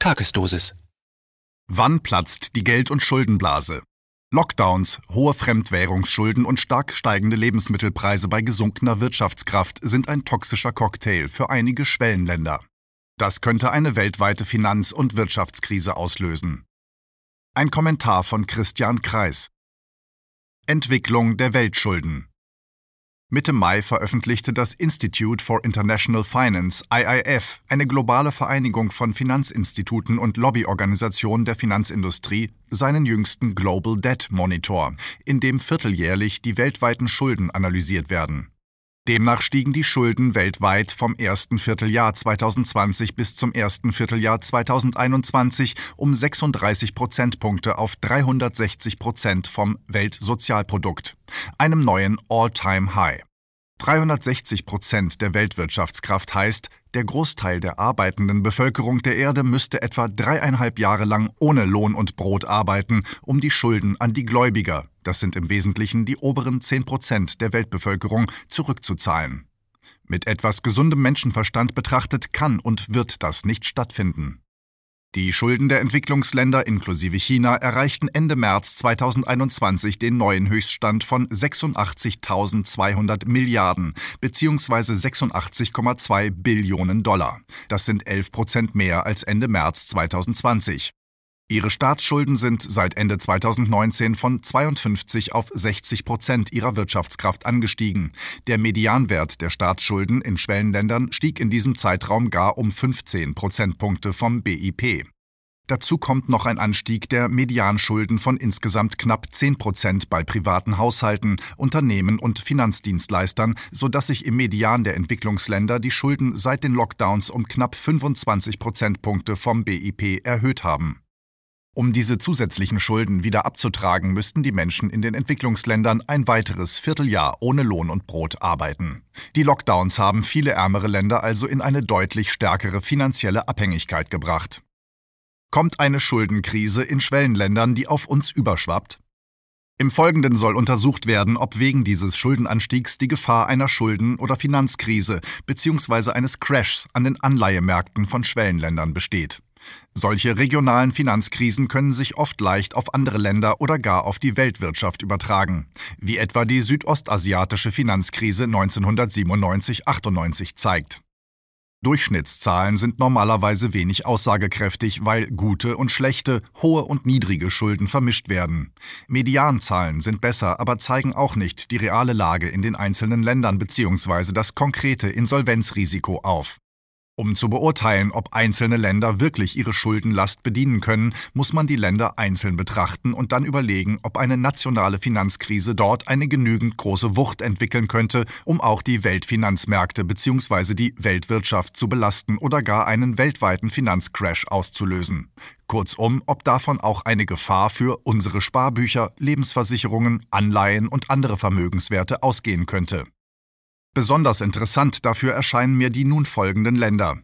Tagesdosis. Wann platzt die Geld- und Schuldenblase? Lockdowns, hohe Fremdwährungsschulden und stark steigende Lebensmittelpreise bei gesunkener Wirtschaftskraft sind ein toxischer Cocktail für einige Schwellenländer. Das könnte eine weltweite Finanz- und Wirtschaftskrise auslösen. Ein Kommentar von Christian Kreis. Entwicklung der Weltschulden. Mitte Mai veröffentlichte das Institute for International Finance IIF, eine globale Vereinigung von Finanzinstituten und Lobbyorganisationen der Finanzindustrie, seinen jüngsten Global Debt Monitor, in dem vierteljährlich die weltweiten Schulden analysiert werden. Demnach stiegen die Schulden weltweit vom ersten Vierteljahr 2020 bis zum ersten Vierteljahr 2021 um 36 Prozentpunkte auf 360 Prozent vom Weltsozialprodukt, einem neuen All-Time-High. 360 Prozent der Weltwirtschaftskraft heißt, der Großteil der arbeitenden Bevölkerung der Erde müsste etwa dreieinhalb Jahre lang ohne Lohn und Brot arbeiten, um die Schulden an die Gläubiger, das sind im Wesentlichen die oberen 10 Prozent der Weltbevölkerung, zurückzuzahlen. Mit etwas gesundem Menschenverstand betrachtet kann und wird das nicht stattfinden. Die Schulden der Entwicklungsländer inklusive China erreichten Ende März 2021 den neuen Höchststand von 86.200 Milliarden bzw. 86,2 Billionen Dollar. Das sind 11 Prozent mehr als Ende März 2020. Ihre Staatsschulden sind seit Ende 2019 von 52 auf 60 Prozent ihrer Wirtschaftskraft angestiegen. Der Medianwert der Staatsschulden in Schwellenländern stieg in diesem Zeitraum gar um 15 Prozentpunkte vom BIP. Dazu kommt noch ein Anstieg der Medianschulden von insgesamt knapp 10 Prozent bei privaten Haushalten, Unternehmen und Finanzdienstleistern, sodass sich im Median der Entwicklungsländer die Schulden seit den Lockdowns um knapp 25 Prozentpunkte vom BIP erhöht haben. Um diese zusätzlichen Schulden wieder abzutragen, müssten die Menschen in den Entwicklungsländern ein weiteres Vierteljahr ohne Lohn und Brot arbeiten. Die Lockdowns haben viele ärmere Länder also in eine deutlich stärkere finanzielle Abhängigkeit gebracht. Kommt eine Schuldenkrise in Schwellenländern, die auf uns überschwappt? Im Folgenden soll untersucht werden, ob wegen dieses Schuldenanstiegs die Gefahr einer Schulden- oder Finanzkrise bzw. eines Crashs an den Anleihemärkten von Schwellenländern besteht. Solche regionalen Finanzkrisen können sich oft leicht auf andere Länder oder gar auf die Weltwirtschaft übertragen, wie etwa die südostasiatische Finanzkrise 1997-98 zeigt. Durchschnittszahlen sind normalerweise wenig aussagekräftig, weil gute und schlechte, hohe und niedrige Schulden vermischt werden. Medianzahlen sind besser, aber zeigen auch nicht die reale Lage in den einzelnen Ländern bzw. das konkrete Insolvenzrisiko auf. Um zu beurteilen, ob einzelne Länder wirklich ihre Schuldenlast bedienen können, muss man die Länder einzeln betrachten und dann überlegen, ob eine nationale Finanzkrise dort eine genügend große Wucht entwickeln könnte, um auch die Weltfinanzmärkte bzw. die Weltwirtschaft zu belasten oder gar einen weltweiten Finanzcrash auszulösen. Kurzum, ob davon auch eine Gefahr für unsere Sparbücher, Lebensversicherungen, Anleihen und andere Vermögenswerte ausgehen könnte. Besonders interessant dafür erscheinen mir die nun folgenden Länder.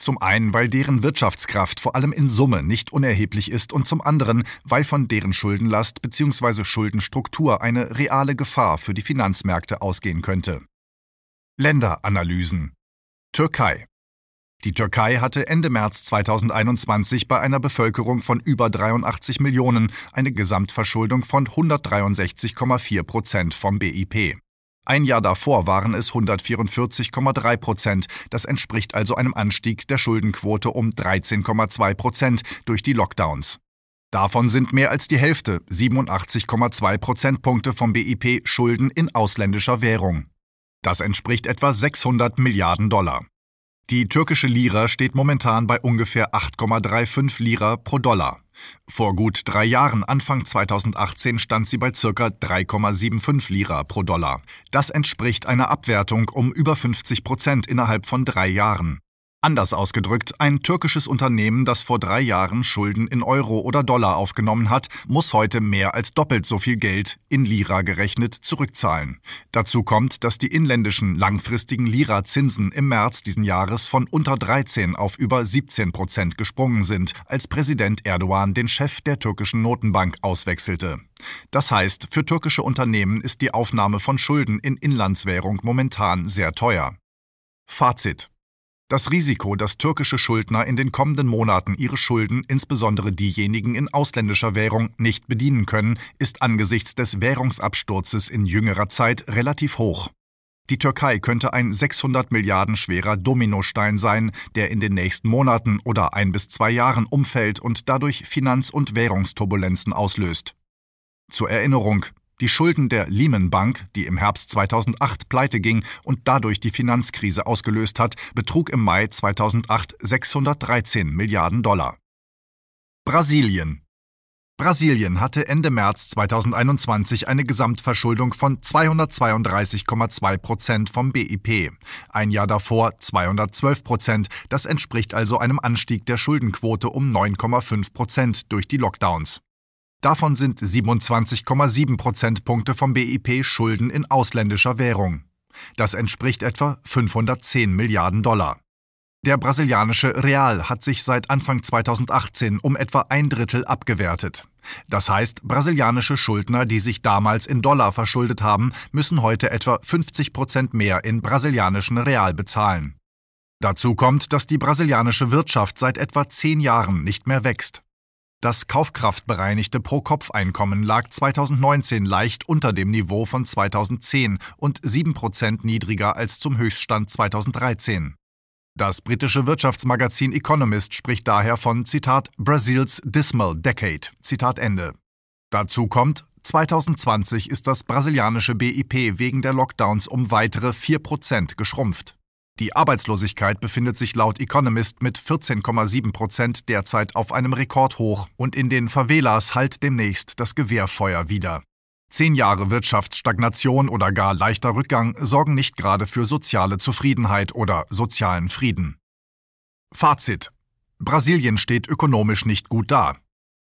Zum einen, weil deren Wirtschaftskraft vor allem in Summe nicht unerheblich ist und zum anderen, weil von deren Schuldenlast bzw. Schuldenstruktur eine reale Gefahr für die Finanzmärkte ausgehen könnte. Länderanalysen Türkei die Türkei hatte Ende März 2021 bei einer Bevölkerung von über 83 Millionen eine Gesamtverschuldung von 163,4 Prozent vom BIP. Ein Jahr davor waren es 144,3 Prozent. Das entspricht also einem Anstieg der Schuldenquote um 13,2 Prozent durch die Lockdowns. Davon sind mehr als die Hälfte, 87,2 Prozentpunkte vom BIP, Schulden in ausländischer Währung. Das entspricht etwa 600 Milliarden Dollar. Die türkische Lira steht momentan bei ungefähr 8,35 Lira pro Dollar. Vor gut drei Jahren, Anfang 2018, stand sie bei ca. 3,75 Lira pro Dollar. Das entspricht einer Abwertung um über 50 Prozent innerhalb von drei Jahren. Anders ausgedrückt, ein türkisches Unternehmen, das vor drei Jahren Schulden in Euro oder Dollar aufgenommen hat, muss heute mehr als doppelt so viel Geld, in Lira gerechnet, zurückzahlen. Dazu kommt, dass die inländischen langfristigen Lira-Zinsen im März diesen Jahres von unter 13 auf über 17 Prozent gesprungen sind, als Präsident Erdogan den Chef der türkischen Notenbank auswechselte. Das heißt, für türkische Unternehmen ist die Aufnahme von Schulden in Inlandswährung momentan sehr teuer. Fazit Das Risiko, dass türkische Schuldner in den kommenden Monaten ihre Schulden, insbesondere diejenigen in ausländischer Währung, nicht bedienen können, ist angesichts des Währungsabsturzes in jüngerer Zeit relativ hoch. Die Türkei könnte ein 600 Milliarden schwerer Dominostein sein, der in den nächsten Monaten oder ein bis zwei Jahren umfällt und dadurch Finanz- und Währungsturbulenzen auslöst. Zur Erinnerung, die Schulden der Lehman Bank, die im Herbst 2008 pleite ging und dadurch die Finanzkrise ausgelöst hat, betrug im Mai 2008 613 Milliarden Dollar. Brasilien Brasilien hatte Ende März 2021 eine Gesamtverschuldung von 232,2 Prozent vom BIP. Ein Jahr davor 212 Prozent. Das entspricht also einem Anstieg der Schuldenquote um 9,5 Prozent durch die Lockdowns. Davon sind 27,7 Prozentpunkte vom BIP Schulden in ausländischer Währung. Das entspricht etwa 510 Milliarden Dollar. Der brasilianische Real hat sich seit Anfang 2018 um etwa ein Drittel abgewertet. Das heißt, brasilianische Schuldner, die sich damals in Dollar verschuldet haben, müssen heute etwa 50 Prozent mehr in brasilianischen Real bezahlen. Dazu kommt, dass die brasilianische Wirtschaft seit etwa zehn Jahren nicht mehr wächst. Das kaufkraftbereinigte Pro-Kopf-Einkommen lag 2019 leicht unter dem Niveau von 2010 und 7 Prozent niedriger als zum Höchststand 2013. Das britische Wirtschaftsmagazin Economist spricht daher von Zitat Brasils Dismal Decade. Zitat Ende. Dazu kommt, 2020 ist das brasilianische BIP wegen der Lockdowns um weitere 4 Prozent geschrumpft. Die Arbeitslosigkeit befindet sich laut Economist mit 14,7 Prozent derzeit auf einem Rekordhoch und in den Favelas halt demnächst das Gewehrfeuer wieder. Zehn Jahre Wirtschaftsstagnation oder gar leichter Rückgang sorgen nicht gerade für soziale Zufriedenheit oder sozialen Frieden. Fazit. Brasilien steht ökonomisch nicht gut da.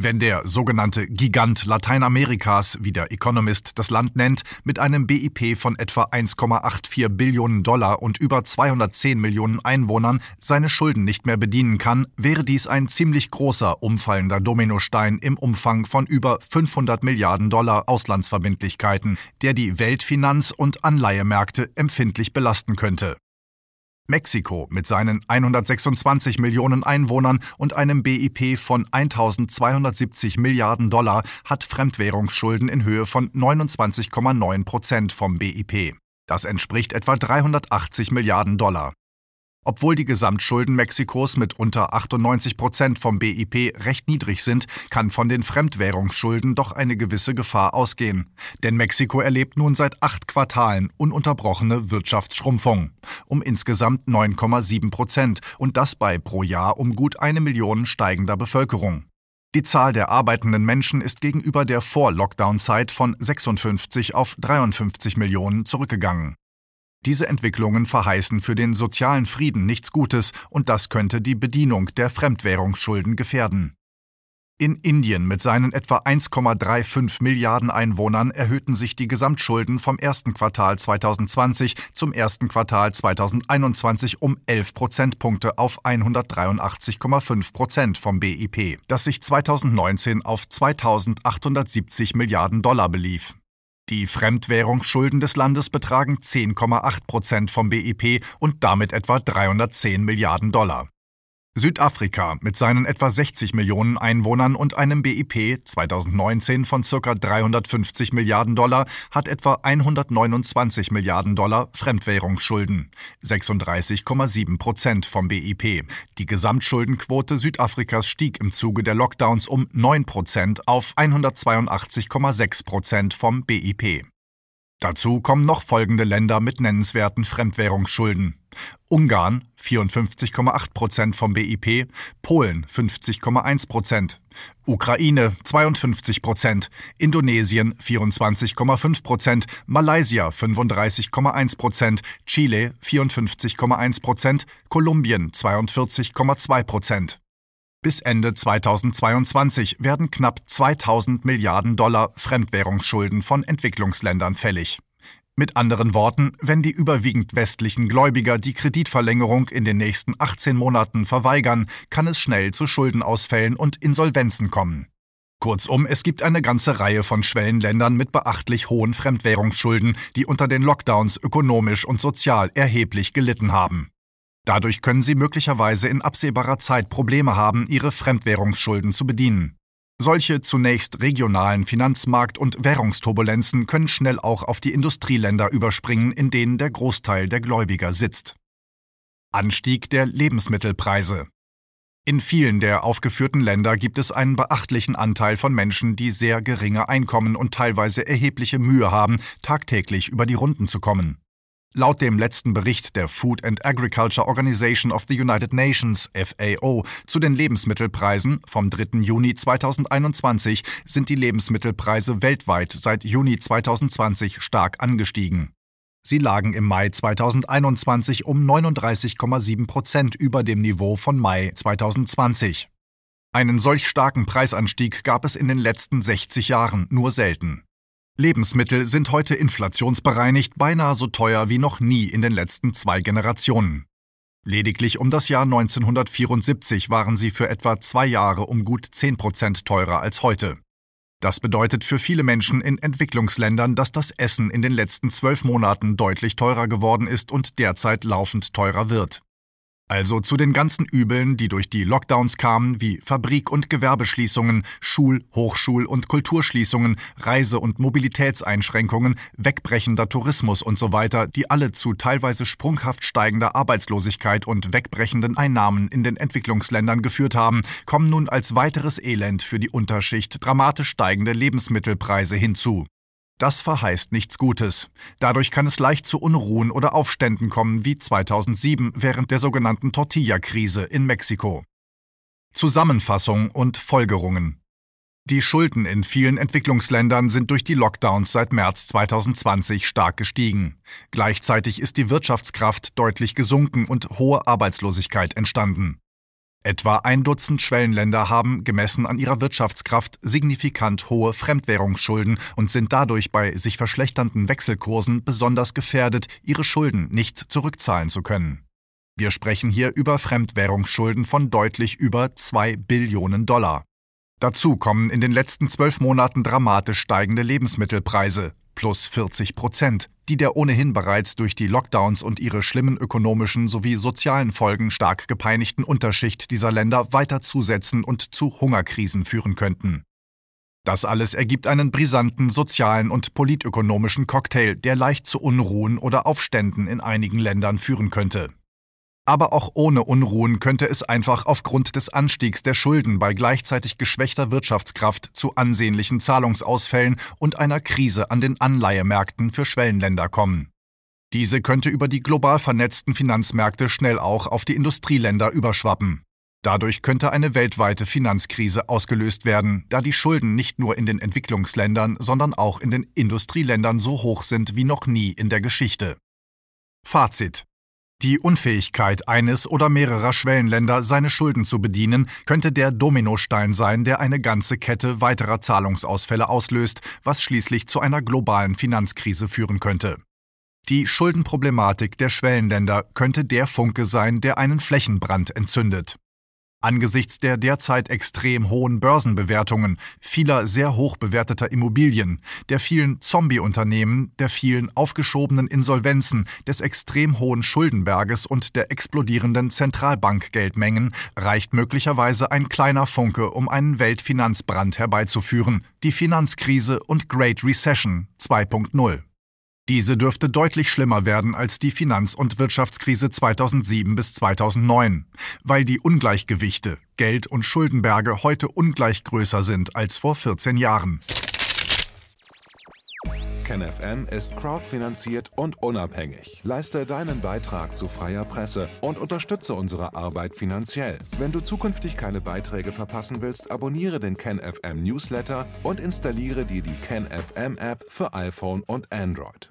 Wenn der sogenannte Gigant Lateinamerikas, wie der Economist das Land nennt, mit einem BIP von etwa 1,84 Billionen Dollar und über 210 Millionen Einwohnern seine Schulden nicht mehr bedienen kann, wäre dies ein ziemlich großer umfallender Dominostein im Umfang von über 500 Milliarden Dollar Auslandsverbindlichkeiten, der die Weltfinanz- und Anleihemärkte empfindlich belasten könnte. Mexiko mit seinen 126 Millionen Einwohnern und einem BIP von 1270 Milliarden Dollar hat Fremdwährungsschulden in Höhe von 29,9 Prozent vom BIP. Das entspricht etwa 380 Milliarden Dollar. Obwohl die Gesamtschulden Mexikos mit unter 98 Prozent vom BIP recht niedrig sind, kann von den Fremdwährungsschulden doch eine gewisse Gefahr ausgehen. Denn Mexiko erlebt nun seit acht Quartalen ununterbrochene Wirtschaftsschrumpfung um insgesamt 9,7 Prozent und das bei pro Jahr um gut eine Million steigender Bevölkerung. Die Zahl der arbeitenden Menschen ist gegenüber der Vor-Lockdown-Zeit von 56 auf 53 Millionen zurückgegangen. Diese Entwicklungen verheißen für den sozialen Frieden nichts Gutes und das könnte die Bedienung der Fremdwährungsschulden gefährden. In Indien mit seinen etwa 1,35 Milliarden Einwohnern erhöhten sich die Gesamtschulden vom ersten Quartal 2020 zum ersten Quartal 2021 um 11 Prozentpunkte auf 183,5 Prozent vom BIP, das sich 2019 auf 2870 Milliarden Dollar belief. Die Fremdwährungsschulden des Landes betragen 10,8 Prozent vom BIP und damit etwa 310 Milliarden Dollar. Südafrika mit seinen etwa 60 Millionen Einwohnern und einem BIP 2019 von ca. 350 Milliarden Dollar hat etwa 129 Milliarden Dollar Fremdwährungsschulden, 36,7 Prozent vom BIP. Die Gesamtschuldenquote Südafrikas stieg im Zuge der Lockdowns um 9 Prozent auf 182,6 Prozent vom BIP. Dazu kommen noch folgende Länder mit nennenswerten Fremdwährungsschulden. Ungarn 54,8 Prozent vom BIP, Polen 50,1 Prozent, Ukraine 52 Prozent, Indonesien 24,5 Prozent, Malaysia 35,1 Prozent, Chile 54,1 Prozent, Kolumbien 42,2 Prozent. Bis Ende 2022 werden knapp 2000 Milliarden Dollar Fremdwährungsschulden von Entwicklungsländern fällig. Mit anderen Worten, wenn die überwiegend westlichen Gläubiger die Kreditverlängerung in den nächsten 18 Monaten verweigern, kann es schnell zu Schuldenausfällen und Insolvenzen kommen. Kurzum, es gibt eine ganze Reihe von Schwellenländern mit beachtlich hohen Fremdwährungsschulden, die unter den Lockdowns ökonomisch und sozial erheblich gelitten haben. Dadurch können sie möglicherweise in absehbarer Zeit Probleme haben, ihre Fremdwährungsschulden zu bedienen. Solche zunächst regionalen Finanzmarkt- und Währungsturbulenzen können schnell auch auf die Industrieländer überspringen, in denen der Großteil der Gläubiger sitzt. Anstieg der Lebensmittelpreise. In vielen der aufgeführten Länder gibt es einen beachtlichen Anteil von Menschen, die sehr geringe Einkommen und teilweise erhebliche Mühe haben, tagtäglich über die Runden zu kommen. Laut dem letzten Bericht der Food and Agriculture Organization of the United Nations FAO zu den Lebensmittelpreisen vom 3. Juni 2021 sind die Lebensmittelpreise weltweit seit Juni 2020 stark angestiegen. Sie lagen im Mai 2021 um 39,7 Prozent über dem Niveau von Mai 2020. Einen solch starken Preisanstieg gab es in den letzten 60 Jahren nur selten. Lebensmittel sind heute inflationsbereinigt beinahe so teuer wie noch nie in den letzten zwei Generationen. Lediglich um das Jahr 1974 waren sie für etwa zwei Jahre um gut 10 Prozent teurer als heute. Das bedeutet für viele Menschen in Entwicklungsländern, dass das Essen in den letzten zwölf Monaten deutlich teurer geworden ist und derzeit laufend teurer wird. Also zu den ganzen Übeln, die durch die Lockdowns kamen, wie Fabrik- und Gewerbeschließungen, Schul-, Hochschul- und Kulturschließungen, Reise- und Mobilitätseinschränkungen, wegbrechender Tourismus und so weiter, die alle zu teilweise sprunghaft steigender Arbeitslosigkeit und wegbrechenden Einnahmen in den Entwicklungsländern geführt haben, kommen nun als weiteres Elend für die Unterschicht dramatisch steigende Lebensmittelpreise hinzu. Das verheißt nichts Gutes. Dadurch kann es leicht zu Unruhen oder Aufständen kommen, wie 2007 während der sogenannten Tortilla-Krise in Mexiko. Zusammenfassung und Folgerungen Die Schulden in vielen Entwicklungsländern sind durch die Lockdowns seit März 2020 stark gestiegen. Gleichzeitig ist die Wirtschaftskraft deutlich gesunken und hohe Arbeitslosigkeit entstanden. Etwa ein Dutzend Schwellenländer haben, gemessen an ihrer Wirtschaftskraft, signifikant hohe Fremdwährungsschulden und sind dadurch bei sich verschlechternden Wechselkursen besonders gefährdet, ihre Schulden nicht zurückzahlen zu können. Wir sprechen hier über Fremdwährungsschulden von deutlich über 2 Billionen Dollar. Dazu kommen in den letzten zwölf Monaten dramatisch steigende Lebensmittelpreise, plus 40 Prozent, die der ohnehin bereits durch die Lockdowns und ihre schlimmen ökonomischen sowie sozialen Folgen stark gepeinigten Unterschicht dieser Länder weiter zusetzen und zu Hungerkrisen führen könnten. Das alles ergibt einen brisanten sozialen und politökonomischen Cocktail, der leicht zu Unruhen oder Aufständen in einigen Ländern führen könnte. Aber auch ohne Unruhen könnte es einfach aufgrund des Anstiegs der Schulden bei gleichzeitig geschwächter Wirtschaftskraft zu ansehnlichen Zahlungsausfällen und einer Krise an den Anleihemärkten für Schwellenländer kommen. Diese könnte über die global vernetzten Finanzmärkte schnell auch auf die Industrieländer überschwappen. Dadurch könnte eine weltweite Finanzkrise ausgelöst werden, da die Schulden nicht nur in den Entwicklungsländern, sondern auch in den Industrieländern so hoch sind wie noch nie in der Geschichte. Fazit die Unfähigkeit eines oder mehrerer Schwellenländer, seine Schulden zu bedienen, könnte der Dominostein sein, der eine ganze Kette weiterer Zahlungsausfälle auslöst, was schließlich zu einer globalen Finanzkrise führen könnte. Die Schuldenproblematik der Schwellenländer könnte der Funke sein, der einen Flächenbrand entzündet. Angesichts der derzeit extrem hohen Börsenbewertungen, vieler sehr hoch bewerteter Immobilien, der vielen Zombie-Unternehmen, der vielen aufgeschobenen Insolvenzen, des extrem hohen Schuldenberges und der explodierenden Zentralbankgeldmengen reicht möglicherweise ein kleiner Funke, um einen Weltfinanzbrand herbeizuführen, die Finanzkrise und Great Recession 2.0. Diese dürfte deutlich schlimmer werden als die Finanz- und Wirtschaftskrise 2007 bis 2009, weil die Ungleichgewichte, Geld- und Schuldenberge heute ungleich größer sind als vor 14 Jahren. KenFM ist crowdfinanziert und unabhängig. Leiste deinen Beitrag zu freier Presse und unterstütze unsere Arbeit finanziell. Wenn du zukünftig keine Beiträge verpassen willst, abonniere den KenFM Newsletter und installiere dir die KenFM App für iPhone und Android.